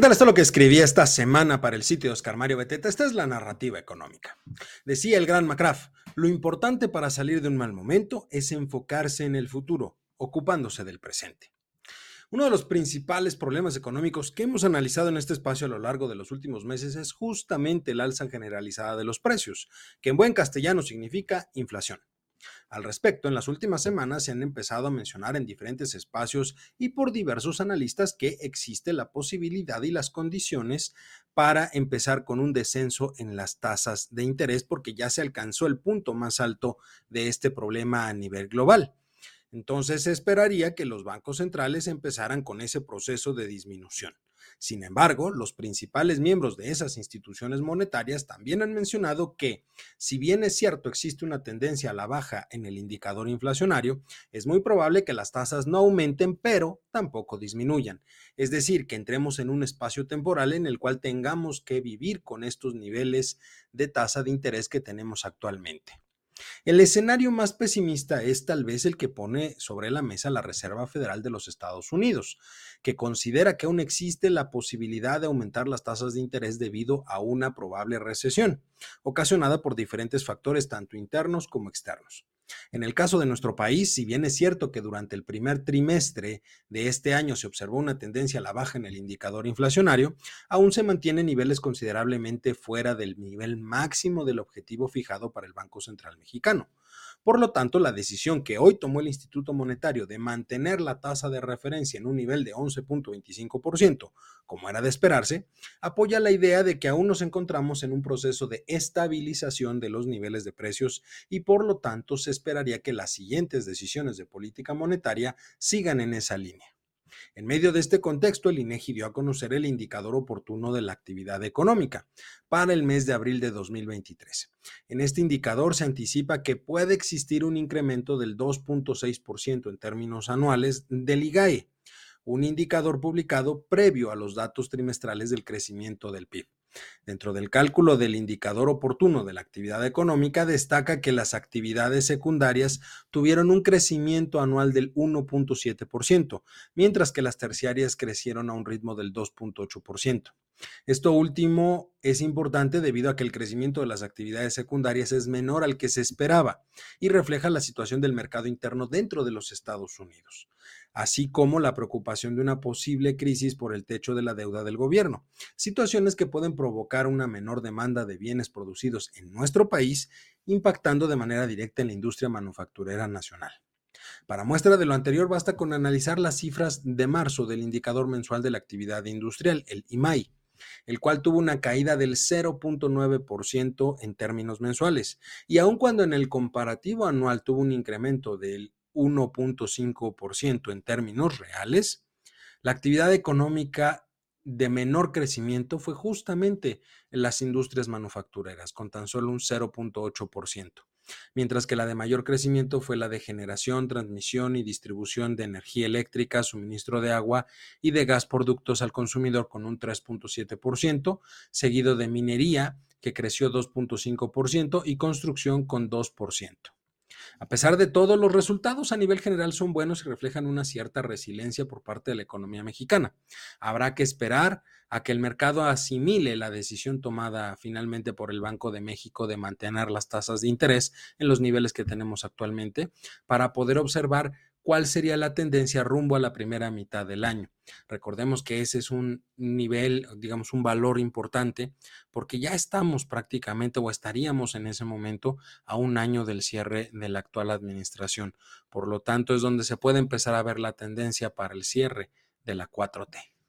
tal? Esto es lo que escribí esta semana para el sitio de Oscar Mario Beteta. Esta es la narrativa económica. Decía el gran McCraff, lo importante para salir de un mal momento es enfocarse en el futuro, ocupándose del presente. Uno de los principales problemas económicos que hemos analizado en este espacio a lo largo de los últimos meses es justamente el alza generalizada de los precios, que en buen castellano significa inflación. Al respecto, en las últimas semanas se han empezado a mencionar en diferentes espacios y por diversos analistas que existe la posibilidad y las condiciones para empezar con un descenso en las tasas de interés porque ya se alcanzó el punto más alto de este problema a nivel global. Entonces se esperaría que los bancos centrales empezaran con ese proceso de disminución. Sin embargo, los principales miembros de esas instituciones monetarias también han mencionado que, si bien es cierto existe una tendencia a la baja en el indicador inflacionario, es muy probable que las tasas no aumenten, pero tampoco disminuyan. Es decir, que entremos en un espacio temporal en el cual tengamos que vivir con estos niveles de tasa de interés que tenemos actualmente. El escenario más pesimista es tal vez el que pone sobre la mesa la Reserva Federal de los Estados Unidos, que considera que aún existe la posibilidad de aumentar las tasas de interés debido a una probable recesión, ocasionada por diferentes factores tanto internos como externos. En el caso de nuestro país, si bien es cierto que durante el primer trimestre de este año se observó una tendencia a la baja en el indicador inflacionario, aún se mantiene niveles considerablemente fuera del nivel máximo del objetivo fijado para el Banco Central Mexicano. Por lo tanto, la decisión que hoy tomó el Instituto Monetario de mantener la tasa de referencia en un nivel de 11.25%, como era de esperarse, apoya la idea de que aún nos encontramos en un proceso de estabilización de los niveles de precios y por lo tanto se esperaría que las siguientes decisiones de política monetaria sigan en esa línea. En medio de este contexto, el INEGI dio a conocer el indicador oportuno de la actividad económica para el mes de abril de 2023. En este indicador se anticipa que puede existir un incremento del 2.6% en términos anuales del IGAE, un indicador publicado previo a los datos trimestrales del crecimiento del PIB. Dentro del cálculo del indicador oportuno de la actividad económica, destaca que las actividades secundarias tuvieron un crecimiento anual del 1.7%, mientras que las terciarias crecieron a un ritmo del 2.8%. Esto último es importante debido a que el crecimiento de las actividades secundarias es menor al que se esperaba y refleja la situación del mercado interno dentro de los Estados Unidos así como la preocupación de una posible crisis por el techo de la deuda del gobierno, situaciones que pueden provocar una menor demanda de bienes producidos en nuestro país, impactando de manera directa en la industria manufacturera nacional. Para muestra de lo anterior, basta con analizar las cifras de marzo del indicador mensual de la actividad industrial, el IMAI, el cual tuvo una caída del 0.9% en términos mensuales, y aun cuando en el comparativo anual tuvo un incremento del 1.5% en términos reales, la actividad económica de menor crecimiento fue justamente en las industrias manufactureras, con tan solo un 0.8%, mientras que la de mayor crecimiento fue la de generación, transmisión y distribución de energía eléctrica, suministro de agua y de gas productos al consumidor con un 3.7%, seguido de minería, que creció 2.5%, y construcción con 2%. A pesar de todo, los resultados a nivel general son buenos y reflejan una cierta resiliencia por parte de la economía mexicana. Habrá que esperar a que el mercado asimile la decisión tomada finalmente por el Banco de México de mantener las tasas de interés en los niveles que tenemos actualmente para poder observar cuál sería la tendencia rumbo a la primera mitad del año. Recordemos que ese es un nivel, digamos, un valor importante, porque ya estamos prácticamente o estaríamos en ese momento a un año del cierre de la actual administración. Por lo tanto, es donde se puede empezar a ver la tendencia para el cierre de la 4T.